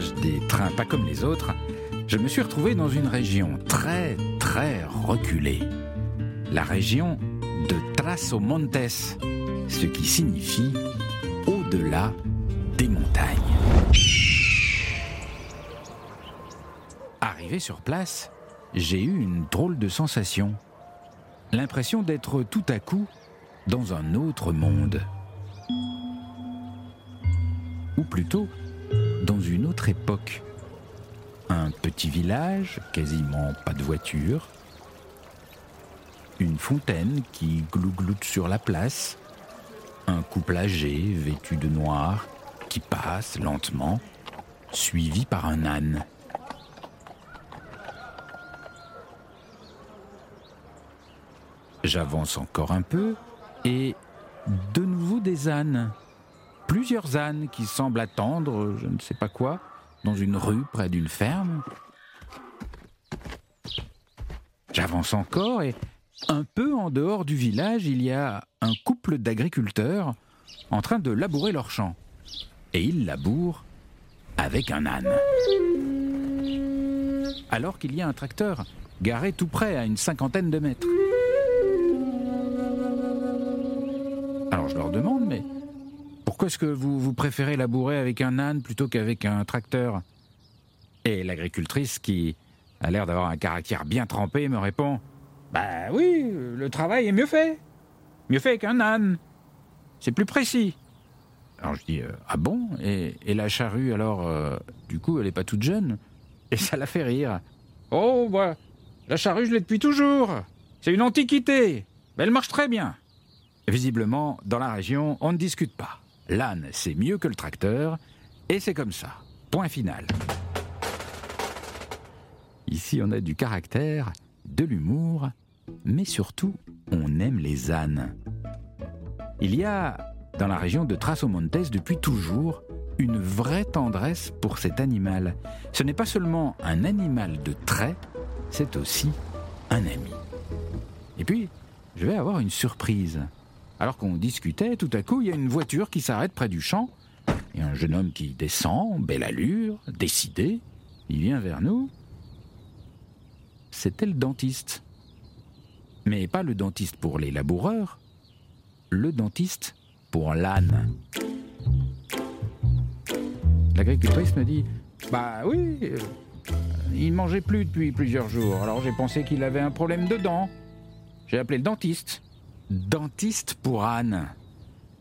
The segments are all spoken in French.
village, des trains pas comme les autres, je me suis retrouvé dans une région très très reculée. La région de Trasomontes, ce qui signifie au-delà des montagnes. Arrivé sur place, j'ai eu une drôle de sensation. L'impression d'être tout à coup dans un autre monde. Ou plutôt dans une autre époque. Un petit village, quasiment pas de voiture. Une fontaine qui glougloute sur la place. Un couple âgé, vêtu de noir, qui passe lentement, suivi par un âne. J'avance encore un peu et de nouveau des ânes. Plusieurs ânes qui semblent attendre je ne sais pas quoi dans une rue près d'une ferme. J'avance encore et un peu en dehors du village, il y a un couple d'agriculteurs en train de labourer leur champ. Et ils labourent avec un âne. Alors qu'il y a un tracteur garé tout près à une cinquantaine de mètres. Alors je leur demande, mais pourquoi est-ce que vous, préférez labourer avec un âne plutôt qu'avec un tracteur? Et l'agricultrice, qui a l'air d'avoir un caractère bien trempé, me répond Bah oui, le travail est mieux fait. Mieux fait qu'un âne. C'est plus précis. Alors je dis Ah bon? Et, et, la charrue, alors, euh, du coup, elle n'est pas toute jeune Et ça la fait rire. Oh, bah, la charrue, je l'ai depuis toujours. C'est une antiquité. Mais elle marche très bien. Visiblement, dans la région, on ne discute pas. L'âne, c'est mieux que le tracteur, et c'est comme ça. Point final. Ici, on a du caractère, de l'humour, mais surtout, on aime les ânes. Il y a, dans la région de Trasomontes, depuis toujours, une vraie tendresse pour cet animal. Ce n'est pas seulement un animal de trait, c'est aussi un ami. Et puis, je vais avoir une surprise. Alors qu'on discutait, tout à coup, il y a une voiture qui s'arrête près du champ. Et un jeune homme qui descend, belle allure, décidé. Il vient vers nous. C'était le dentiste. Mais pas le dentiste pour les laboureurs, le dentiste pour l'âne. L'agricultrice me dit Bah oui, euh, il mangeait plus depuis plusieurs jours, alors j'ai pensé qu'il avait un problème de dents. J'ai appelé le dentiste dentiste pour âne.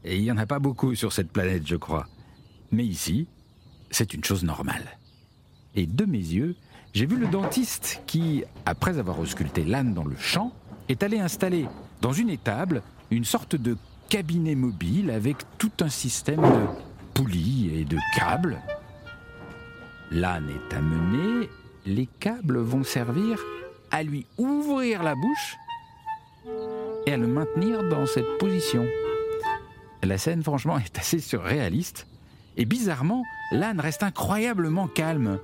Et il n'y en a pas beaucoup sur cette planète, je crois. Mais ici, c'est une chose normale. Et de mes yeux, j'ai vu le dentiste qui, après avoir ausculté l'âne dans le champ, est allé installer dans une étable une sorte de cabinet mobile avec tout un système de poulies et de câbles. L'âne est amené, les câbles vont servir à lui ouvrir la bouche et à le maintenir dans cette position. La scène, franchement, est assez surréaliste. Et bizarrement, l'âne reste incroyablement calme.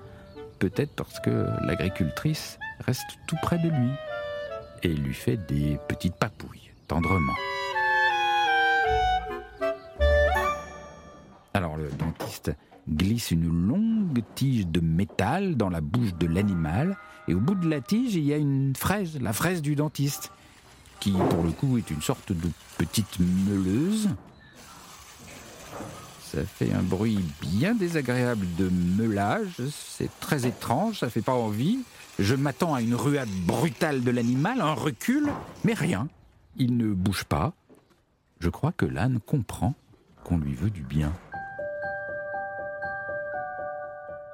Peut-être parce que l'agricultrice reste tout près de lui et lui fait des petites papouilles, tendrement. Alors le dentiste glisse une longue tige de métal dans la bouche de l'animal, et au bout de la tige, il y a une fraise, la fraise du dentiste qui pour le coup est une sorte de petite meuleuse. Ça fait un bruit bien désagréable de meulage, c'est très étrange, ça fait pas envie. Je m'attends à une ruade brutale de l'animal, un recul, mais rien. Il ne bouge pas. Je crois que l'âne comprend qu'on lui veut du bien.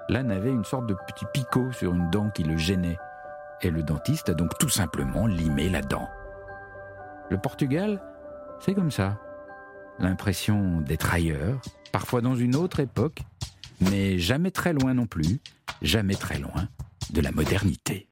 L'âne avait une sorte de petit picot sur une dent qui le gênait. Et le dentiste a donc tout simplement limé la dent. Le Portugal, c'est comme ça. L'impression d'être ailleurs, parfois dans une autre époque, mais jamais très loin non plus, jamais très loin de la modernité.